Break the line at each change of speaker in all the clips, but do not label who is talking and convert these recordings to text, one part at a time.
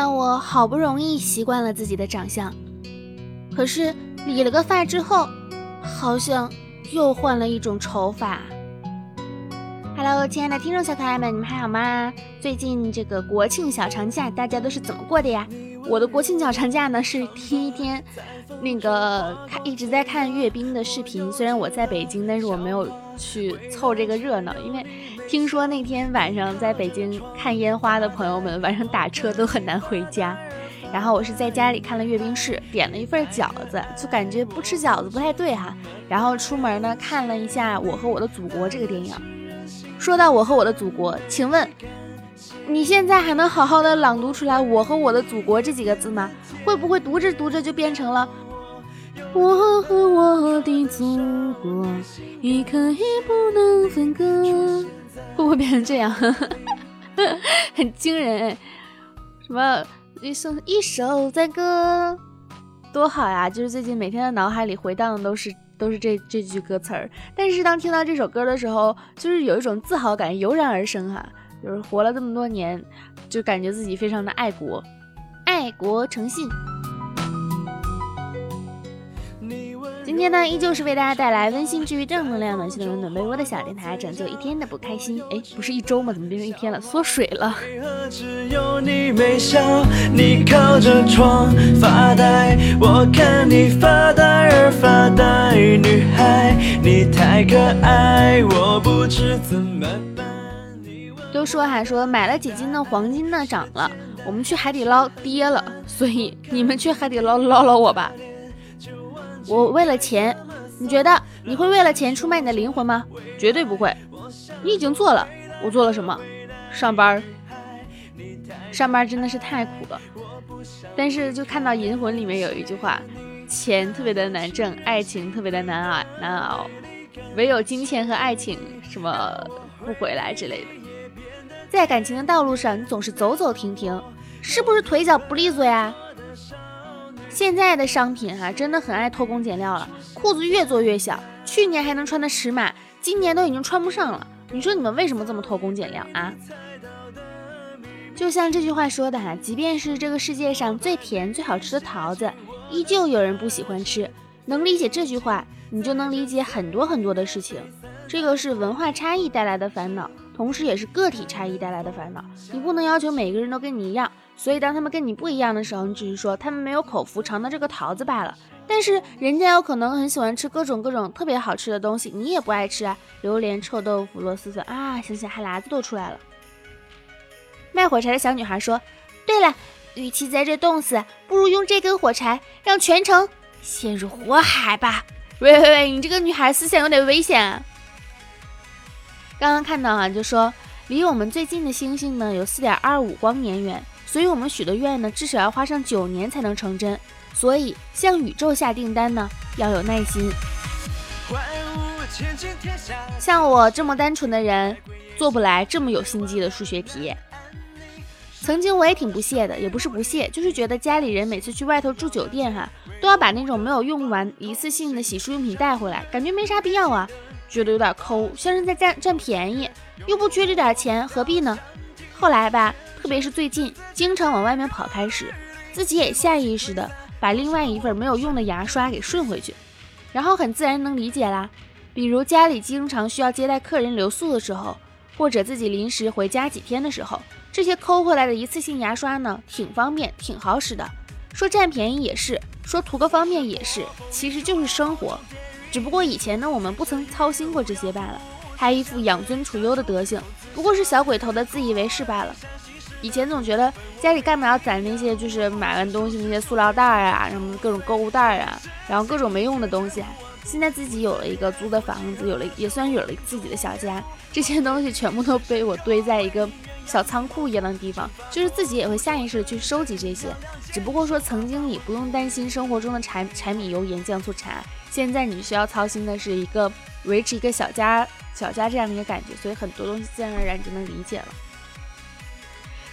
但我好不容易习惯了自己的长相，可是理了个发之后，好像又换了一种丑法。Hello，亲爱的听众小可爱们，你们还好吗？最近这个国庆小长假，大家都是怎么过的呀？我的国庆小长假呢是第一天，那个看一直在看阅兵的视频。虽然我在北京，但是我没有去凑这个热闹，因为听说那天晚上在北京看烟花的朋友们晚上打车都很难回家。然后我是在家里看了阅兵式，点了一份饺子，就感觉不吃饺子不太对哈。然后出门呢看了一下《我和我的祖国》这个电影。说到我和我的祖国，请问你现在还能好好的朗读出来“我和我的祖国”这几个字吗？会不会读着读着就变成了“我和我的祖国一刻也不能分割”？会不会变成这样？很惊人！什么一首一首赞歌，多好呀！就是最近每天的脑海里回荡的都是。都是这这句歌词儿，但是当听到这首歌的时候，就是有一种自豪感油然而生哈，就是活了这么多年，就感觉自己非常的爱国，爱国诚信。今天呢，依旧是为大家带来温馨治愈、正能量、暖心的温暖被窝的小电台，拯救一天的不开心。哎，不是一周吗？怎么变成一天了？缩水了。都说哈，说买了几斤的黄金呢涨了，我们去海底捞跌了，所以你们去海底捞捞捞我吧。我为了钱，你觉得你会为了钱出卖你的灵魂吗？绝对不会。你已经做了，我做了什么？上班。上班真的是太苦了。但是就看到《银魂》里面有一句话：钱特别的难挣，爱情特别的难熬难熬，唯有金钱和爱情什么不回来之类的。在感情的道路上，你总是走走停停，是不是腿脚不利索呀？现在的商品哈，真的很爱偷工减料了，裤子越做越小，去年还能穿的尺码，今年都已经穿不上了。你说你们为什么这么偷工减料啊？就像这句话说的哈，即便是这个世界上最甜最好吃的桃子，依旧有人不喜欢吃。能理解这句话，你就能理解很多很多的事情。这个是文化差异带来的烦恼，同时也是个体差异带来的烦恼。你不能要求每个人都跟你一样。所以，当他们跟你不一样的时候，你只是说他们没有口福尝到这个桃子罢了。但是，人家有可能很喜欢吃各种各种特别好吃的东西，你也不爱吃啊。榴莲、臭豆腐、螺蛳粉啊，想想哈喇子都出来了。卖火柴的小女孩说：“对了，与其在这冻死，不如用这根火柴让全城陷入火海吧。”喂喂喂，你这个女孩思想有点危险啊！刚刚看到啊，就说离我们最近的星星呢，有四点二五光年远。所以，我们许的愿呢，至少要花上九年才能成真。所以，向宇宙下订单呢，要有耐心。像我这么单纯的人，做不来这么有心机的数学题。曾经我也挺不屑的，也不是不屑，就是觉得家里人每次去外头住酒店哈，都要把那种没有用完一次性的洗漱用品带回来，感觉没啥必要啊，觉得有点抠，像是在占占便宜，又不缺这点钱，何必呢？后来吧。特别是最近经常往外面跑开时，自己也下意识的把另外一份没有用的牙刷给顺回去，然后很自然能理解啦。比如家里经常需要接待客人留宿的时候，或者自己临时回家几天的时候，这些抠回来的一次性牙刷呢，挺方便，挺好使的。说占便宜也是，说图个方便也是，其实就是生活。只不过以前呢，我们不曾操心过这些罢了，还一副养尊处优的德行，不过是小鬼头的自以为是罢了。以前总觉得家里干嘛要攒那些，就是买完东西那些塑料袋啊，什么各种购物袋啊，然后各种没用的东西。现在自己有了一个租的房子，有了也算有了自己的小家，这些东西全部都被我堆在一个小仓库一样的地方，就是自己也会下意识的去收集这些。只不过说，曾经你不用担心生活中的柴柴米油盐酱醋茶，现在你需要操心的是一个维持一个小家小家这样的一个感觉，所以很多东西自然而然就能理解了。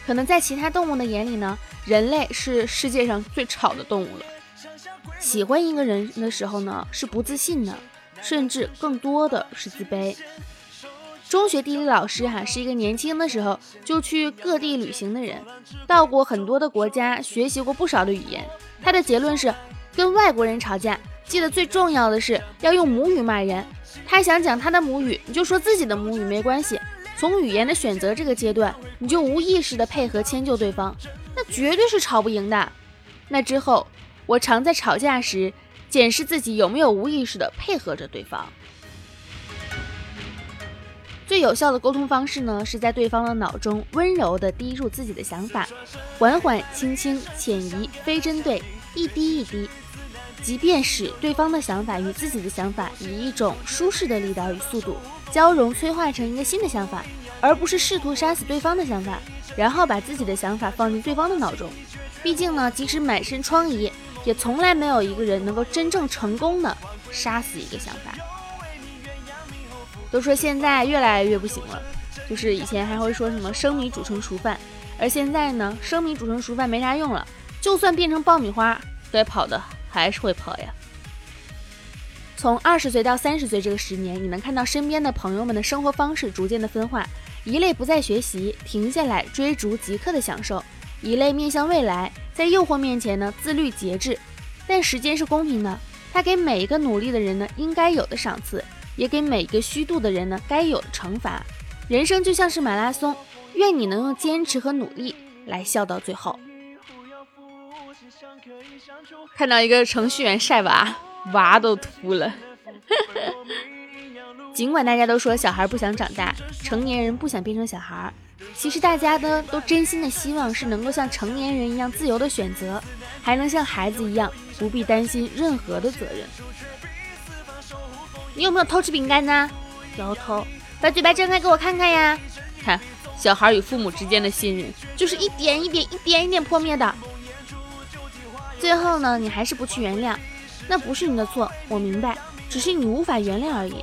可能在其他动物的眼里呢，人类是世界上最吵的动物了。喜欢一个人的时候呢，是不自信的，甚至更多的是自卑。中学地理老师哈是一个年轻的时候就去各地旅行的人，到过很多的国家，学习过不少的语言。他的结论是，跟外国人吵架，记得最重要的是要用母语骂人。他想讲他的母语，你就说自己的母语没关系。从语言的选择这个阶段，你就无意识的配合迁就对方，那绝对是吵不赢的。那之后，我常在吵架时检视自己有没有无意识的配合着对方。最有效的沟通方式呢，是在对方的脑中温柔地滴入自己的想法，缓缓、轻轻、浅移，非针对，一滴一滴。即便使对方的想法与自己的想法以一种舒适的力道与速度交融催化成一个新的想法，而不是试图杀死对方的想法，然后把自己的想法放进对方的脑中。毕竟呢，即使满身疮痍，也从来没有一个人能够真正成功的杀死一个想法。都说现在越来越不行了，就是以前还会说什么生米煮成熟饭，而现在呢，生米煮成熟饭没啥用了，就算变成爆米花，该跑的还是会跑呀。从二十岁到三十岁这个十年，你能看到身边的朋友们的生活方式逐渐的分化，一类不再学习，停下来追逐即刻的享受；一类面向未来，在诱惑面前呢自律节制。但时间是公平的，它给每一个努力的人呢应该有的赏赐。也给每个虚度的人呢该有的惩罚。人生就像是马拉松，愿你能用坚持和努力来笑到最后。看到一个程序员晒娃，娃都秃了。尽管大家都说小孩不想长大，成年人不想变成小孩，其实大家呢都真心的希望是能够像成年人一样自由的选择，还能像孩子一样不必担心任何的责任。你有没有偷吃饼干呢？摇头，把嘴巴张开给我看看呀！看，小孩与父母之间的信任就是一点一点、一点一点破灭的。最后呢，你还是不去原谅，那不是你的错，我明白，只是你无法原谅而已。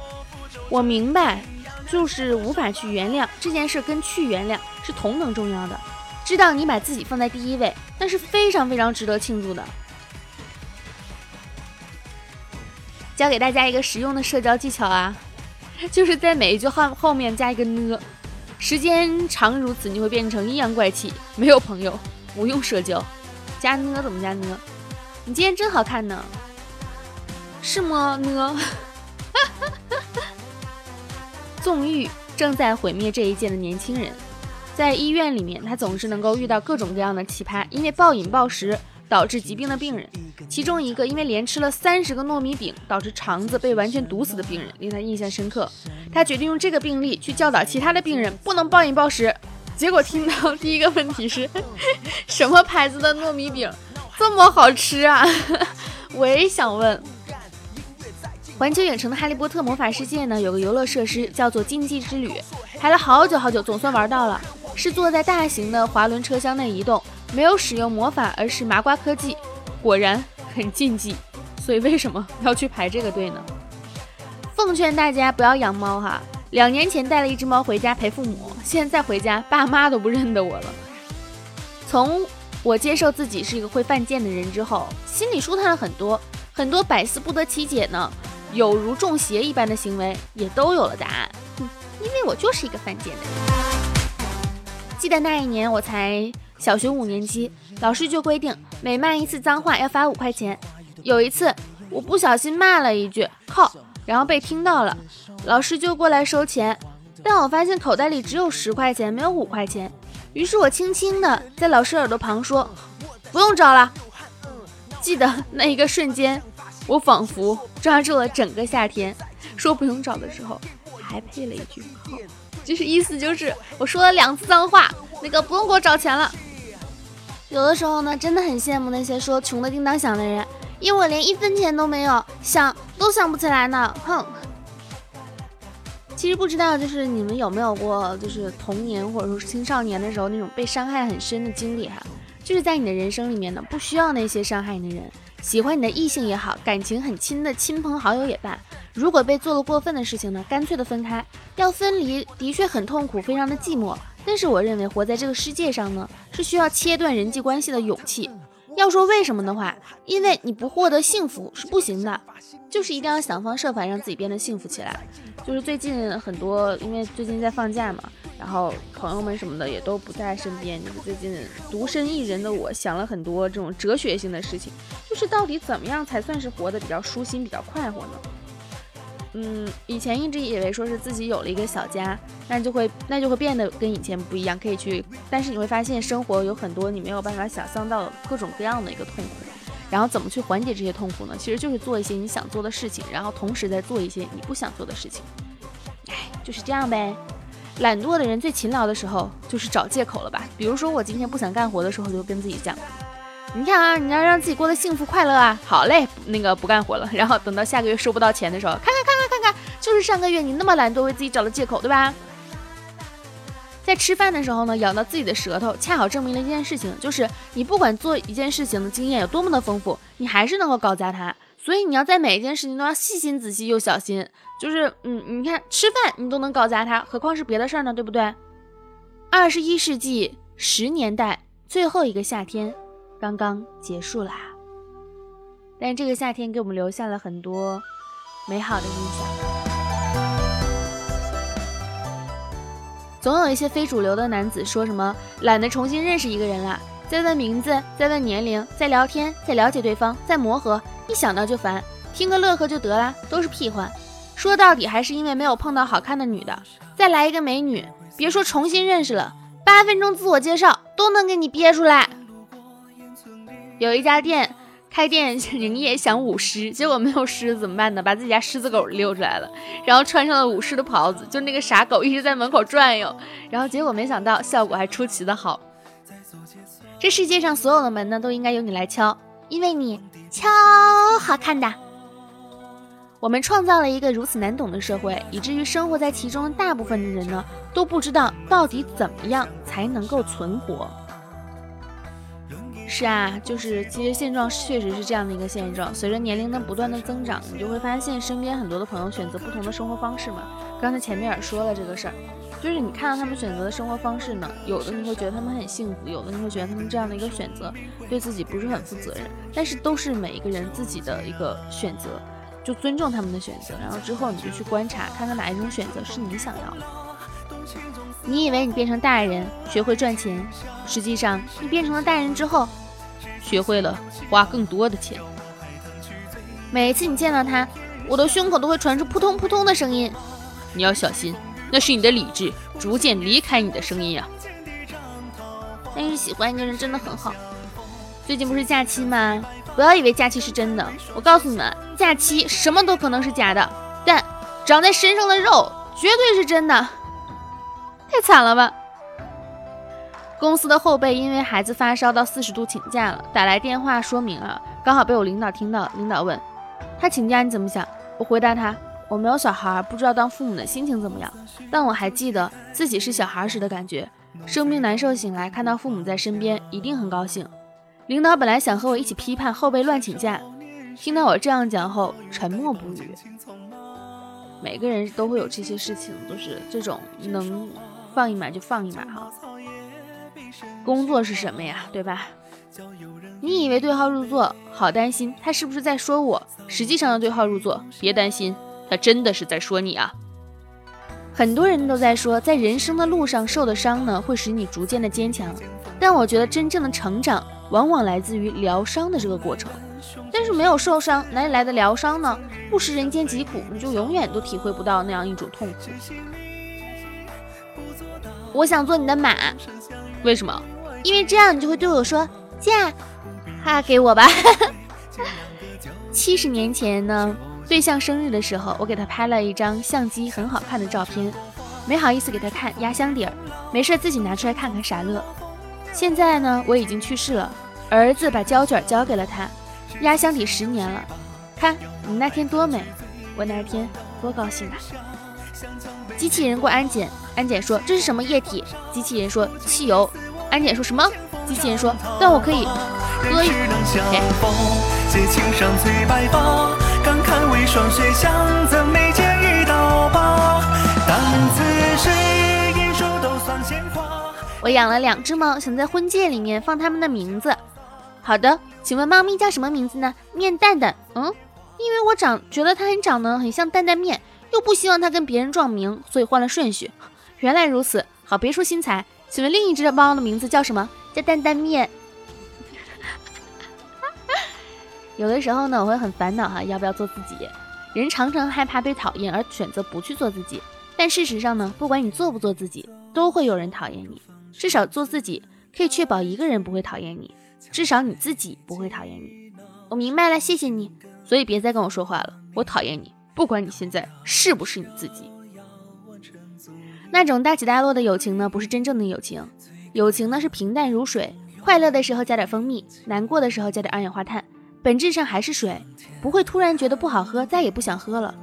我明白，就是无法去原谅这件事，跟去原谅是同等重要的。知道你把自己放在第一位，那是非常非常值得庆祝的。教给大家一个实用的社交技巧啊，就是在每一句话后面加一个呢。时间长如此，你会变成阴阳怪气，没有朋友，不用社交。加呢怎么加呢？你今天真好看呢，是吗？呢？纵欲正在毁灭这一届的年轻人，在医院里面，他总是能够遇到各种各样的奇葩，因为暴饮暴食。导致疾病的病人，其中一个因为连吃了三十个糯米饼，导致肠子被完全堵死的病人，令他印象深刻。他决定用这个病例去教导其他的病人不能暴饮暴食。结果听到 第一个问题是，什么牌子的糯米饼这么好吃啊？我也想问。环球影城的《哈利波特魔法世界》呢，有个游乐设施叫做禁忌之旅，排了好久好久，总算玩到了，是坐在大型的滑轮车厢内移动。没有使用魔法，而是麻瓜科技，果然很禁忌。所以为什么要去排这个队呢？奉劝大家不要养猫哈。两年前带了一只猫回家陪父母，现在回家爸妈都不认得我了。从我接受自己是一个会犯贱的人之后，心里舒坦了很多。很多百思不得其解呢，有如中邪一般的行为也都有了答案。哼因为我就是一个犯贱的人。记得那一年我才。小学五年级，老师就规定每骂一次脏话要罚五块钱。有一次，我不小心骂了一句“靠”，然后被听到了，老师就过来收钱。但我发现口袋里只有十块钱，没有五块钱。于是我轻轻的在老师耳朵旁说：“不用找了。”记得那一个瞬间，我仿佛抓住了整个夏天。说不用找的时候，还配了一句“靠”，就是意思就是我说了两次脏话，那个不用给我找钱了。有的时候呢，真的很羡慕那些说穷的叮当响的人，因为我连一分钱都没有，想都想不起来呢。哼。其实不知道，就是你们有没有过，就是童年或者说是青少年的时候那种被伤害很深的经历哈？就是在你的人生里面呢，不需要那些伤害你的人，喜欢你的异性也好，感情很亲的亲朋好友也罢，如果被做了过分的事情呢，干脆的分开。要分离的确很痛苦，非常的寂寞。但是我认为活在这个世界上呢，是需要切断人际关系的勇气。要说为什么的话，因为你不获得幸福是不行的，就是一定要想方设法让自己变得幸福起来。就是最近很多，因为最近在放假嘛，然后朋友们什么的也都不在身边，就是最近独身一人的我想了很多这种哲学性的事情，就是到底怎么样才算是活得比较舒心、比较快活呢？嗯，以前一直以为说是自己有了一个小家，那就会那就会变得跟以前不一样，可以去，但是你会发现生活有很多你没有办法想象到的各种各样的一个痛苦，然后怎么去缓解这些痛苦呢？其实就是做一些你想做的事情，然后同时在做一些你不想做的事情。哎，就是这样呗。懒惰的人最勤劳的时候就是找借口了吧？比如说我今天不想干活的时候，就跟自己讲。你看啊，你要让自己过得幸福快乐啊！好嘞，那个不干活了，然后等到下个月收不到钱的时候，看看看，就是上个月你那么懒惰，为自己找了借口，对吧？在吃饭的时候呢，咬到自己的舌头，恰好证明了一件事情，就是你不管做一件事情的经验有多么的丰富，你还是能够搞砸它。所以你要在每一件事情都要细心、仔细又小心。就是，嗯，你看吃饭你都能搞砸它，何况是别的事儿呢？对不对？二十一世纪十年代最后一个夏天。刚刚结束啦，但这个夏天给我们留下了很多美好的印象。总有一些非主流的男子说什么懒得重新认识一个人了，再问名字，再问年龄，再聊天，再了解对方，再磨合，一想到就烦，听个乐呵就得了，都是屁话。说到底还是因为没有碰到好看的女的。再来一个美女，别说重新认识了，八分钟自我介绍都能给你憋出来。有一家店开店营业想舞狮，结果没有狮子怎么办呢？把自己家狮子狗溜出来了，然后穿上了舞狮的袍子，就那个傻狗一直在门口转悠，然后结果没想到效果还出奇的好。这世界上所有的门呢，都应该由你来敲，因为你敲好看的。我们创造了一个如此难懂的社会，以至于生活在其中的大部分的人呢，都不知道到底怎么样才能够存活。是啊，就是其实现状确实是这样的一个现状。随着年龄的不断的增长，你就会发现身边很多的朋友选择不同的生活方式嘛。刚才前面也说了这个事儿，就是你看到他们选择的生活方式呢，有的你会觉得他们很幸福，有的你会觉得他们这样的一个选择对自己不是很负责任。但是都是每一个人自己的一个选择，就尊重他们的选择。然后之后你就去观察，看看哪一种选择是你想要的。你以为你变成大人学会赚钱，实际上你变成了大人之后。学会了花更多的钱。每一次你见到他，我的胸口都会传出扑通扑通的声音。你要小心，那是你的理智逐渐离开你的声音啊。但是喜欢一个人真的很好。最近不是假期吗？不要以为假期是真的，我告诉你们，假期什么都可能是假的，但长在身上的肉绝对是真的。太惨了吧！公司的后辈因为孩子发烧到四十度请假了，打来电话说明啊，刚好被我领导听到。领导问他请假你怎么想？我回答他我没有小孩，不知道当父母的心情怎么样，但我还记得自己是小孩时的感觉，生病难受醒来看到父母在身边一定很高兴。领导本来想和我一起批判后辈乱请假，听到我这样讲后沉默不语。每个人都会有这些事情，都是这种能放一马就放一马哈。工作是什么呀，对吧？你以为对号入座，好担心他是不是在说我？实际上的对号入座，别担心，他真的是在说你啊。很多人都在说，在人生的路上受的伤呢，会使你逐渐的坚强。但我觉得真正的成长，往往来自于疗伤的这个过程。但是没有受伤，哪里来的疗伤呢？不食人间疾苦，你就永远都体会不到那样一种痛苦。我想做你的马。为什么？因为这样你就会对我说嫁，哈给我吧。七十年前呢，对象生日的时候，我给他拍了一张相机很好看的照片，没好意思给他看压箱底儿，没事自己拿出来看看傻乐。现在呢，我已经去世了，儿子把胶卷交给了他，压箱底十年了，看你那天多美，我那天多高兴啊！机器人过安检。安检说：“这是什么液体？”机器人说：“汽油。”安检说什么？机器人说：“但我可以喝一口。”我养了两只猫，想在婚戒里面放它们的名字。好的，请问猫咪叫什么名字呢？面蛋蛋。嗯，因为我长觉得它很长得很像蛋蛋面，又不希望他跟别人撞名，所以换了顺序。原来如此，好，别出心裁。请问另一只猫的名字叫什么？叫担担面。有的时候呢，我会很烦恼哈，要不要做自己？人常常害怕被讨厌而选择不去做自己，但事实上呢，不管你做不做自己，都会有人讨厌你。至少做自己可以确保一个人不会讨厌你，至少你自己不会讨厌你。我明白了，谢谢你。所以别再跟我说话了，我讨厌你。不管你现在是不是你自己，那种大起大落的友情呢，不是真正的友情。友情呢是平淡如水，快乐的时候加点蜂蜜，难过的时候加点二氧化碳。本质上还是水，不会突然觉得不好喝，再也不想喝了。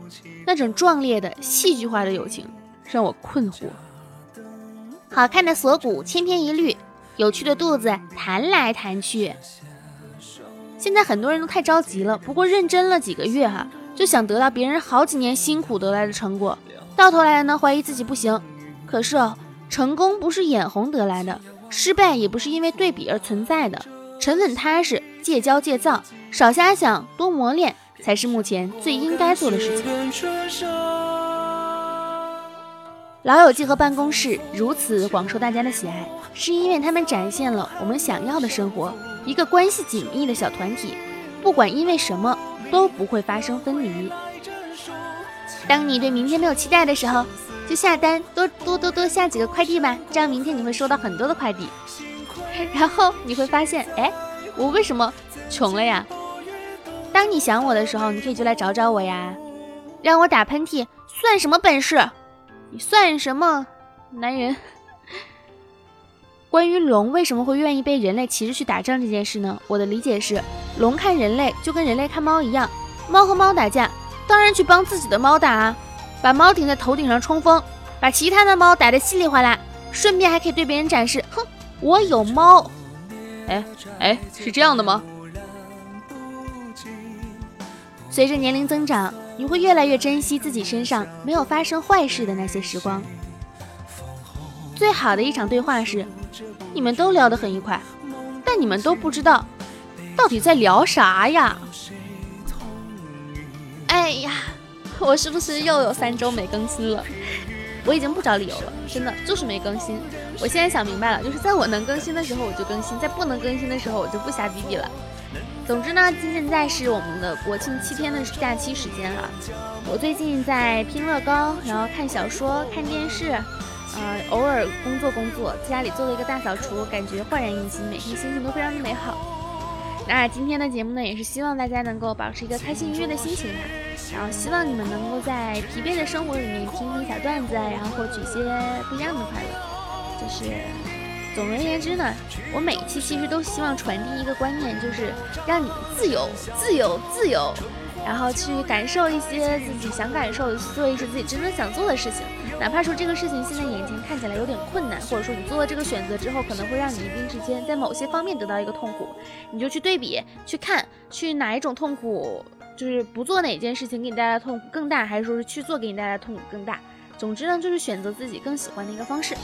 那种壮烈的、戏剧化的友情让我困惑。好看的锁骨千篇一律，有趣的肚子弹来弹去。现在很多人都太着急了，不过认真了几个月哈，就想得到别人好几年辛苦得来的成果，到头来呢怀疑自己不行。可是哦，成功不是眼红得来的，失败也不是因为对比而存在的。沉稳踏实，戒骄戒躁，少瞎想，多磨练，才是目前最应该做的事情。老友记和办公室如此广受大家的喜爱，是因为他们展现了我们想要的生活，一个关系紧密的小团体，不管因为什么都不会发生分离。当你对明天没有期待的时候，就下单多多多多下几个快递吧，这样明天你会收到很多的快递。然后你会发现，哎，我为什么穷了呀？当你想我的时候，你可以就来找找我呀。让我打喷嚏算什么本事？你算什么男人？关于龙为什么会愿意被人类骑着去打仗这件事呢？我的理解是，龙看人类就跟人类看猫一样，猫和猫打架，当然去帮自己的猫打啊，把猫顶在头顶上冲锋，把其他的猫打得稀里哗啦，顺便还可以对别人展示，哼。我有猫，哎哎，是这样的吗？随着年龄增长，你会越来越珍惜自己身上没有发生坏事的那些时光。最好的一场对话是，你们都聊得很愉快，但你们都不知道到底在聊啥呀？哎呀，我是不是又有三周没更新了？我已经不找理由了，真的就是没更新。我现在想明白了，就是在我能更新的时候我就更新，在不能更新的时候我就不瞎逼逼了。总之呢，现在是我们的国庆七天的假期时间了。我最近在拼乐高，然后看小说、看电视，呃，偶尔工作工作，家里做了一个大扫除，感觉焕然一新，每天心情都非常的美好。那今天的节目呢，也是希望大家能够保持一个开心愉悦的心情哈。然后希望你们能够在疲惫的生活里面听听小段子，然后获取一些不一样的快乐。就是总而言之呢，我每一期其实都希望传递一个观念，就是让你们自由、自由、自由，然后去感受一些自己想感受，做一些自己真正想做的事情。哪怕说这个事情现在眼前看起来有点困难，或者说你做了这个选择之后，可能会让你一定之间在某些方面得到一个痛苦，你就去对比，去看，去哪一种痛苦。就是不做哪件事情给你带来痛苦更大，还是说是去做给你带来痛苦更大？总之呢，就是选择自己更喜欢的一个方式。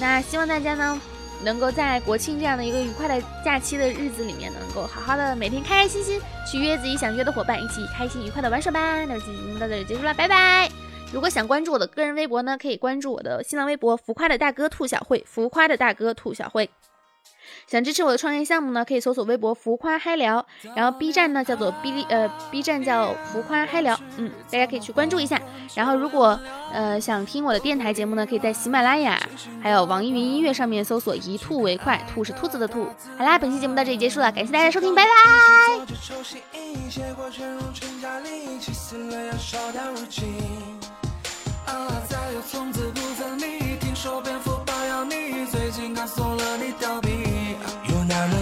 那希望大家呢，能够在国庆这样的一个愉快的假期的日子里面，能够好好的每天开开心心去约自己想约的伙伴，一起开心愉快的玩耍吧。那今天节目到这里结束了，拜拜。如果想关注我的个人微博呢，可以关注我的新浪微博“浮夸的大哥兔小慧”，浮夸的大哥兔小慧。想支持我的创业项目呢，可以搜索微博“浮夸嗨聊”，然后 B 站呢叫做哔哩呃 B 站叫“浮夸嗨聊”，嗯，大家可以去关注一下。然后如果呃想听我的电台节目呢，可以在喜马拉雅还有网易云音乐上面搜索“一兔为快”，兔是兔子的兔。好啦，本期节目到这里结束了，感谢大家收听，拜拜。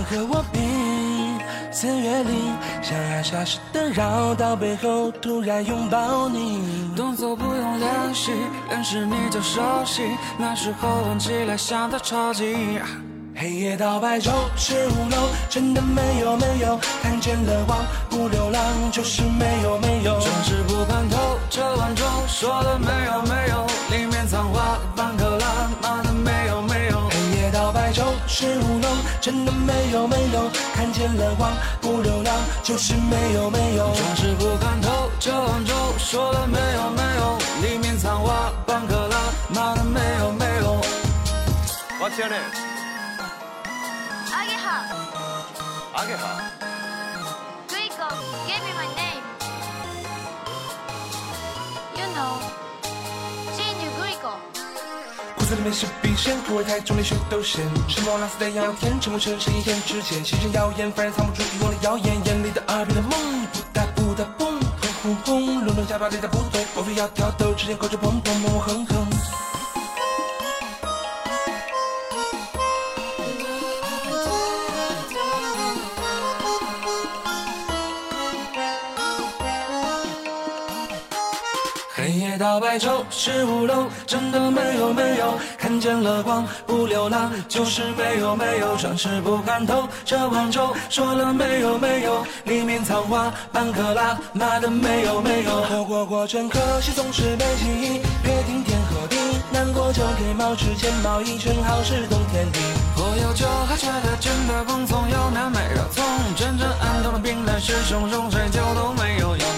和我比，四月里像爱消失的绕到，背后突然拥抱你，动作不用练习，认识你就熟悉，那时候玩起来像的超级。黑夜到白昼，十五楼，真的没有没有，看见了光不流浪，就是没有没有，总是不看透这碗粥，说的没有没有，里面藏花半颗辣，妈的没有没有。黑夜到白昼。
十五楼，真的没有没有，看见了光不流浪，就是没有没有。
总是不看透，这碗粥说了没有没有，里面藏花半克拉，妈的没有没有。
What's your name?
阿给好，
阿给好。
Rico, give me my name. You know.
裤子里面是笔仙，口味太重，连血都咸。什么拉丝的药甜，沉默成是一天之前。心生谣言，凡人藏不住欲望的谣言，眼里的耳边的梦，不打不打蹦，轰轰轰，伦敦下巴里的不对，莫非要挑逗，之间口着砰砰，猛猛哼哼。黑夜到白粥，十五楼，真的没有没有，看见了光不流浪，就是没有没有，装饰不看透，这碗粥说了没有没有，里面藏花半克拉，妈的没有没有，活过过真可惜，总是被记忆，别听天和地，难过就给毛之前毛衣，正好事冬天里。
我有酒，还觉得真的蓬松，有面没肉葱，真正安顿的病来是汹汹，谁酒都没有用。